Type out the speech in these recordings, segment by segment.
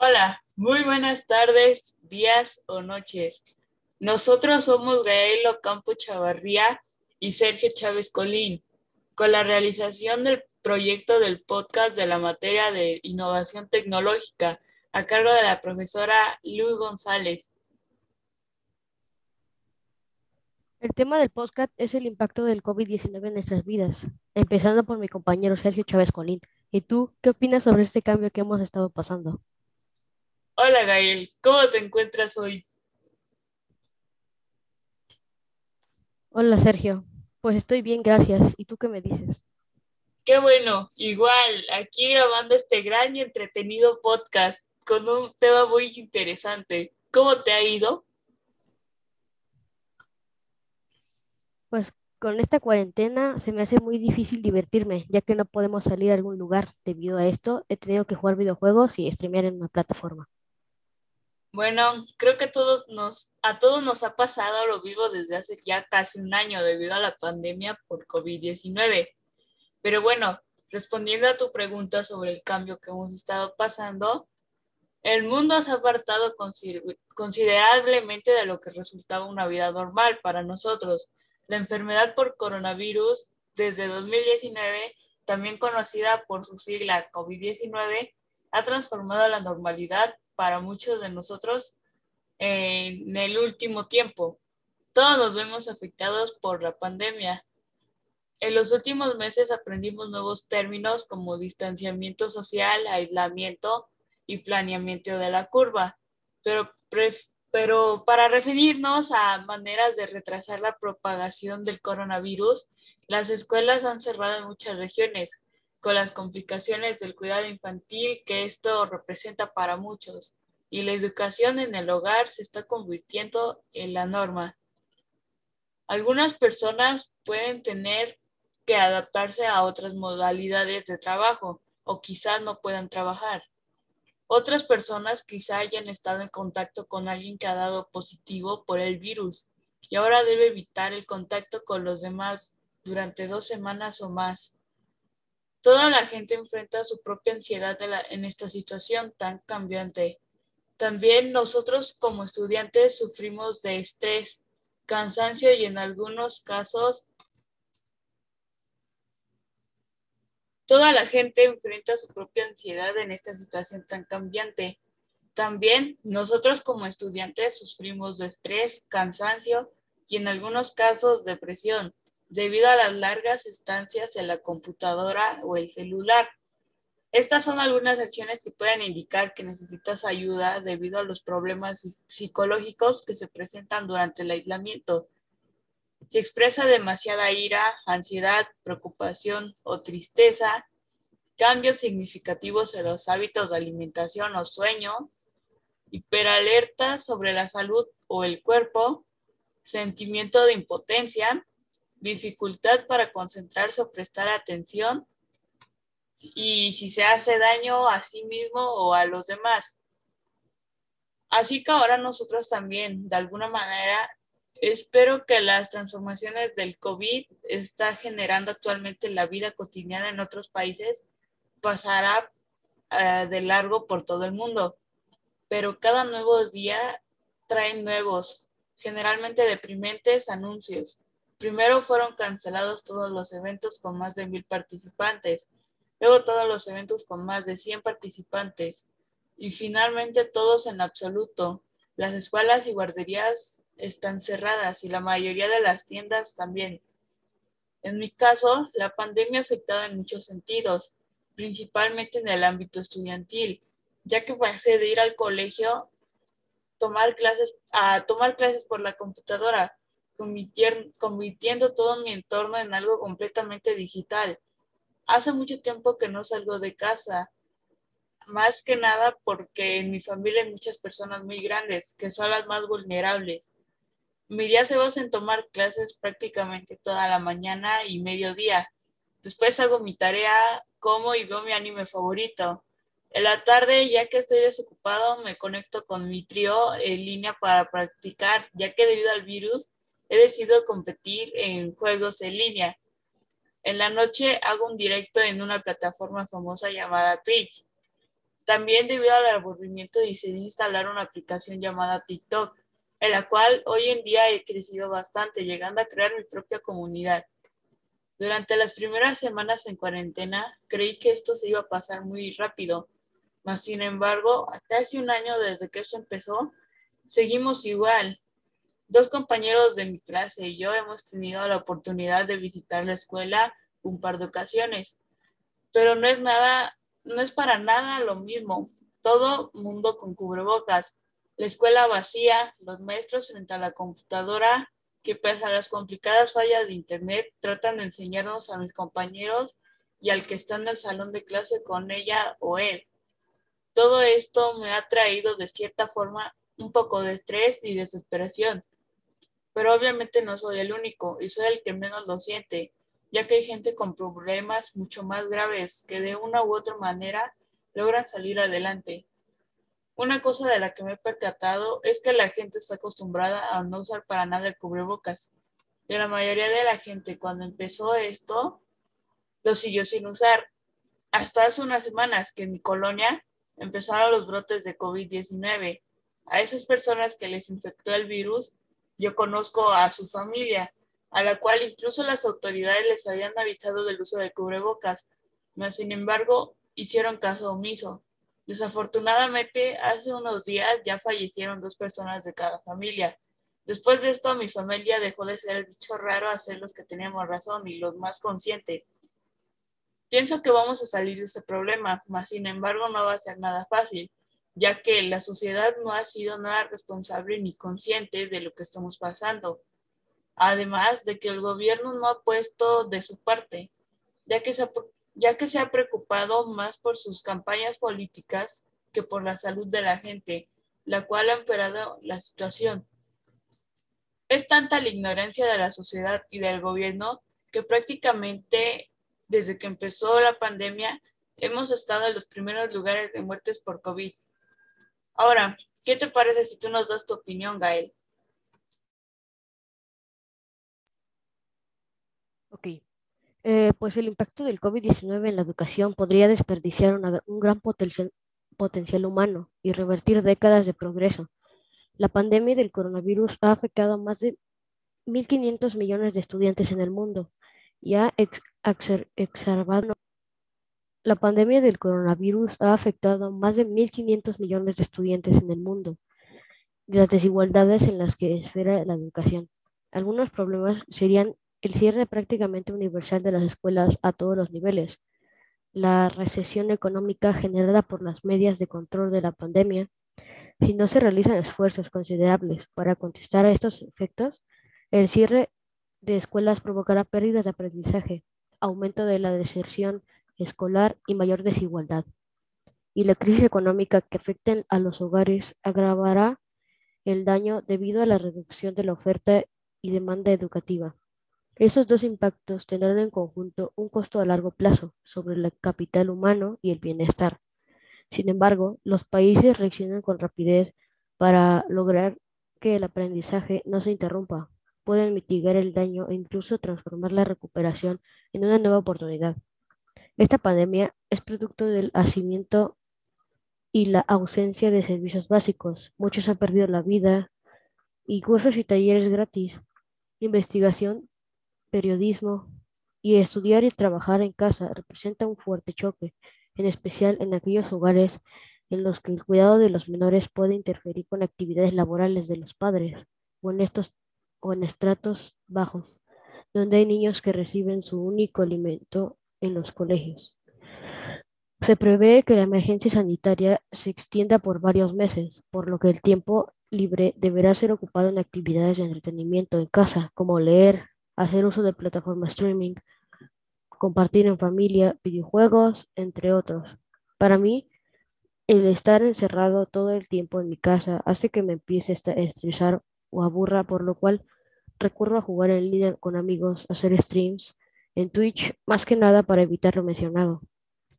Hola, muy buenas tardes, días o noches. Nosotros somos Gael Ocampo Chavarría y Sergio Chávez Colín, con la realización del proyecto del podcast de la materia de innovación tecnológica a cargo de la profesora Luis González. El tema del podcast es el impacto del COVID-19 en nuestras vidas, empezando por mi compañero Sergio Chávez Colín. ¿Y tú qué opinas sobre este cambio que hemos estado pasando? Hola Gael, ¿cómo te encuentras hoy? Hola Sergio, pues estoy bien, gracias. ¿Y tú qué me dices? Qué bueno, igual, aquí grabando este gran y entretenido podcast con un tema muy interesante. ¿Cómo te ha ido? Pues con esta cuarentena se me hace muy difícil divertirme, ya que no podemos salir a algún lugar. Debido a esto, he tenido que jugar videojuegos y streamear en una plataforma. Bueno, creo que todos nos, a todos nos ha pasado lo vivo desde hace ya casi un año debido a la pandemia por COVID-19. Pero bueno, respondiendo a tu pregunta sobre el cambio que hemos estado pasando, el mundo se ha apartado considerablemente de lo que resultaba una vida normal para nosotros. La enfermedad por coronavirus desde 2019, también conocida por su sigla COVID-19, ha transformado la normalidad para muchos de nosotros en el último tiempo. Todos nos vemos afectados por la pandemia. En los últimos meses aprendimos nuevos términos como distanciamiento social, aislamiento y planeamiento de la curva, pero, pero para referirnos a maneras de retrasar la propagación del coronavirus, las escuelas han cerrado en muchas regiones, con las complicaciones del cuidado infantil que esto representa para muchos, y la educación en el hogar se está convirtiendo en la norma. Algunas personas pueden tener que adaptarse a otras modalidades de trabajo o quizás no puedan trabajar. Otras personas quizá hayan estado en contacto con alguien que ha dado positivo por el virus y ahora debe evitar el contacto con los demás durante dos semanas o más. Toda la gente enfrenta su propia ansiedad en esta situación tan cambiante. También nosotros como estudiantes sufrimos de estrés, cansancio y en algunos casos toda la gente enfrenta su propia ansiedad en esta situación tan cambiante. También nosotros como estudiantes sufrimos de estrés, cansancio y en algunos casos depresión debido a las largas estancias en la computadora o el celular. Estas son algunas acciones que pueden indicar que necesitas ayuda debido a los problemas psicológicos que se presentan durante el aislamiento. Si expresa demasiada ira, ansiedad, preocupación o tristeza, cambios significativos en los hábitos de alimentación o sueño, hiperalerta sobre la salud o el cuerpo, sentimiento de impotencia, dificultad para concentrarse o prestar atención, y si se hace daño a sí mismo o a los demás. Así que ahora nosotros también, de alguna manera, espero que las transformaciones del COVID está generando actualmente en la vida cotidiana en otros países pasará eh, de largo por todo el mundo. Pero cada nuevo día trae nuevos, generalmente deprimentes anuncios. Primero fueron cancelados todos los eventos con más de mil participantes luego todos los eventos con más de 100 participantes y finalmente todos en absoluto. Las escuelas y guarderías están cerradas y la mayoría de las tiendas también. En mi caso, la pandemia ha afectado en muchos sentidos, principalmente en el ámbito estudiantil, ya que pasé de ir al colegio tomar clases, a tomar clases por la computadora, convirtiendo todo mi entorno en algo completamente digital. Hace mucho tiempo que no salgo de casa, más que nada porque en mi familia hay muchas personas muy grandes que son las más vulnerables. Mi día se basa en tomar clases prácticamente toda la mañana y mediodía. Después hago mi tarea, como y veo mi anime favorito. En la tarde, ya que estoy desocupado, me conecto con mi trío en línea para practicar, ya que debido al virus he decidido competir en juegos en línea. En la noche hago un directo en una plataforma famosa llamada Twitch. También debido al aburrimiento decidí instalar una aplicación llamada TikTok, en la cual hoy en día he crecido bastante, llegando a crear mi propia comunidad. Durante las primeras semanas en cuarentena, creí que esto se iba a pasar muy rápido, mas sin embargo, a casi un año desde que eso empezó, seguimos igual. Dos compañeros de mi clase y yo hemos tenido la oportunidad de visitar la escuela un par de ocasiones, pero no es nada, no es para nada lo mismo. Todo mundo con cubrebocas, la escuela vacía, los maestros frente a la computadora que pese a las complicadas fallas de Internet tratan de enseñarnos a mis compañeros y al que está en el salón de clase con ella o él. Todo esto me ha traído de cierta forma un poco de estrés y desesperación, pero obviamente no soy el único y soy el que menos lo siente, ya que hay gente con problemas mucho más graves que de una u otra manera logran salir adelante. Una cosa de la que me he percatado es que la gente está acostumbrada a no usar para nada el cubrebocas. Y la mayoría de la gente cuando empezó esto lo siguió sin usar. Hasta hace unas semanas que en mi colonia empezaron los brotes de COVID-19. A esas personas que les infectó el virus, yo conozco a su familia, a la cual incluso las autoridades les habían avisado del uso del cubrebocas, mas sin embargo hicieron caso omiso. Desafortunadamente, hace unos días ya fallecieron dos personas de cada familia. Después de esto, mi familia dejó de ser el bicho raro a ser los que teníamos razón y los más conscientes. Pienso que vamos a salir de este problema, mas sin embargo no va a ser nada fácil, ya que la sociedad no ha sido nada responsable ni consciente de lo que estamos pasando. Además de que el gobierno no ha puesto de su parte, ya que se ha ya que se ha preocupado más por sus campañas políticas que por la salud de la gente, la cual ha empeorado la situación. Es tanta la ignorancia de la sociedad y del gobierno que prácticamente desde que empezó la pandemia hemos estado en los primeros lugares de muertes por COVID. Ahora, ¿qué te parece si tú nos das tu opinión, Gael? Ok, eh, pues el impacto del COVID-19 en la educación podría desperdiciar un gran potencial, potencial humano y revertir décadas de progreso. La pandemia del coronavirus ha afectado a más de 1.500 millones de estudiantes en el mundo y ha exacerbado. La pandemia del coronavirus ha afectado a más de 1.500 millones de estudiantes en el mundo y las desigualdades en las que esfera la educación. Algunos problemas serían el cierre prácticamente universal de las escuelas a todos los niveles, la recesión económica generada por las medidas de control de la pandemia, si no se realizan esfuerzos considerables para contestar a estos efectos, el cierre de escuelas provocará pérdidas de aprendizaje, aumento de la deserción escolar y mayor desigualdad. Y la crisis económica que afecta a los hogares agravará el daño debido a la reducción de la oferta y demanda educativa. Esos dos impactos tendrán en conjunto un costo a largo plazo sobre el capital humano y el bienestar. Sin embargo, los países reaccionan con rapidez para lograr que el aprendizaje no se interrumpa, pueden mitigar el daño e incluso transformar la recuperación en una nueva oportunidad. Esta pandemia es producto del hacimiento y la ausencia de servicios básicos. Muchos han perdido la vida y cursos y talleres gratis, investigación periodismo y estudiar y trabajar en casa representa un fuerte choque, en especial en aquellos hogares en los que el cuidado de los menores puede interferir con actividades laborales de los padres o en estos o en estratos bajos, donde hay niños que reciben su único alimento en los colegios. Se prevé que la emergencia sanitaria se extienda por varios meses, por lo que el tiempo libre deberá ser ocupado en actividades de entretenimiento en casa, como leer, hacer uso de plataformas streaming, compartir en familia, videojuegos, entre otros. Para mí, el estar encerrado todo el tiempo en mi casa hace que me empiece a estresar o aburra, por lo cual recurro a jugar en línea con amigos, hacer streams en Twitch, más que nada para evitar lo mencionado.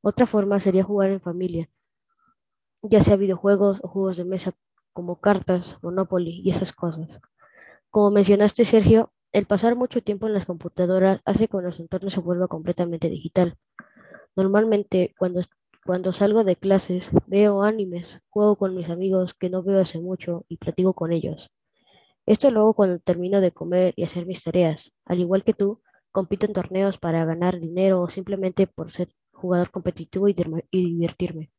Otra forma sería jugar en familia, ya sea videojuegos o juegos de mesa como cartas, Monopoly y esas cosas. Como mencionaste, Sergio, el pasar mucho tiempo en las computadoras hace que nuestro entorno se vuelva completamente digital. Normalmente, cuando, Cuando salgo de clases, veo animes, juego con mis amigos que no veo hace mucho y platico con ellos. Esto luego cuando termino de comer y hacer mis tareas. Al igual que tú, compito en torneos para ganar dinero o simplemente por ser jugador competitivo y, divertirme.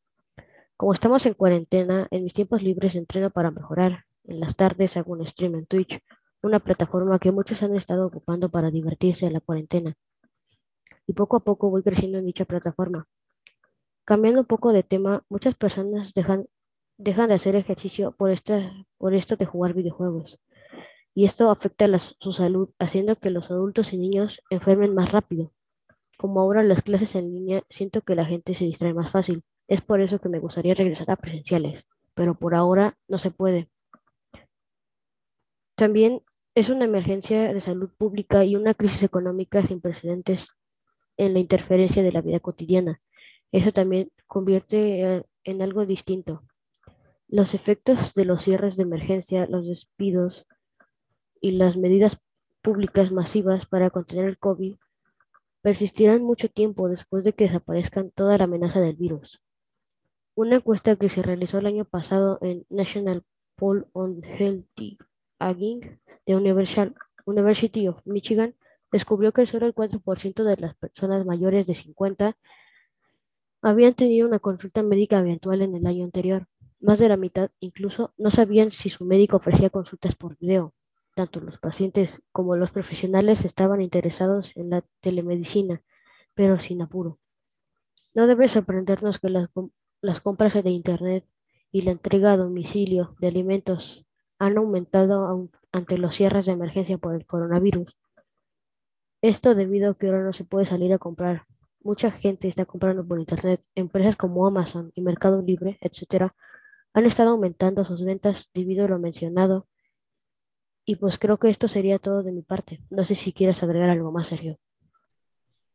Como estamos en cuarentena, en mis tiempos libres entreno para mejorar. En las tardes hago un stream en Twitch, una plataforma que muchos han estado ocupando para divertirse en la cuarentena. Y poco a poco voy creciendo en dicha plataforma. Cambiando un poco de tema, muchas personas dejan, de hacer ejercicio por, por esto de jugar videojuegos. Y esto afecta a su salud, haciendo que los adultos y niños enfermen más rápido. Como ahora las clases en línea, siento que la gente se distrae más fácil. Es por eso que me gustaría regresar a presenciales, pero por ahora no se puede. También es una emergencia de salud pública y una crisis económica sin precedentes en la interferencia de la vida cotidiana. Eso también convierte eh, en algo distinto. Los efectos de los cierres de emergencia, los despidos y las medidas públicas masivas para contener el COVID persistirán mucho tiempo después de que desaparezcan toda la amenaza del virus. Una encuesta que se realizó el año pasado en National Poll on Healthy Aging de University of Michigan descubrió que solo el 4% de las personas mayores de 50 habían tenido una consulta médica virtual en el año anterior. Más de la mitad incluso no sabían si su médico ofrecía consultas por video. Tanto los pacientes como los profesionales estaban interesados en la telemedicina, pero sin apuro. No debe sorprendernos que las, compras de Internet y la entrega a domicilio de alimentos han aumentado ante los cierres de emergencia por el coronavirus. Esto debido a que ahora no se puede salir a comprar. Mucha gente está comprando por Internet. Empresas como Amazon y Mercado Libre, etc., han estado aumentando sus ventas debido a lo mencionado y pues creo que esto sería todo de mi parte. No sé si quieres agregar algo más, Sergio.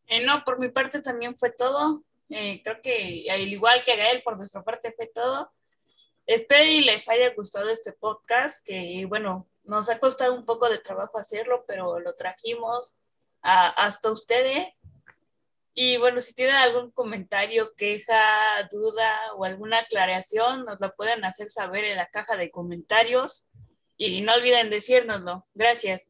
Eh, no, por mi parte también fue todo. Eh, creo que al igual que Gael, por nuestra parte fue todo. Espero y les haya gustado este podcast, que bueno, nos ha costado un poco de trabajo hacerlo, pero lo trajimos hasta ustedes. Y bueno, si tienen algún comentario, queja, duda o alguna aclaración, nos la pueden hacer saber en la caja de comentarios y no olviden decírnoslo. Gracias.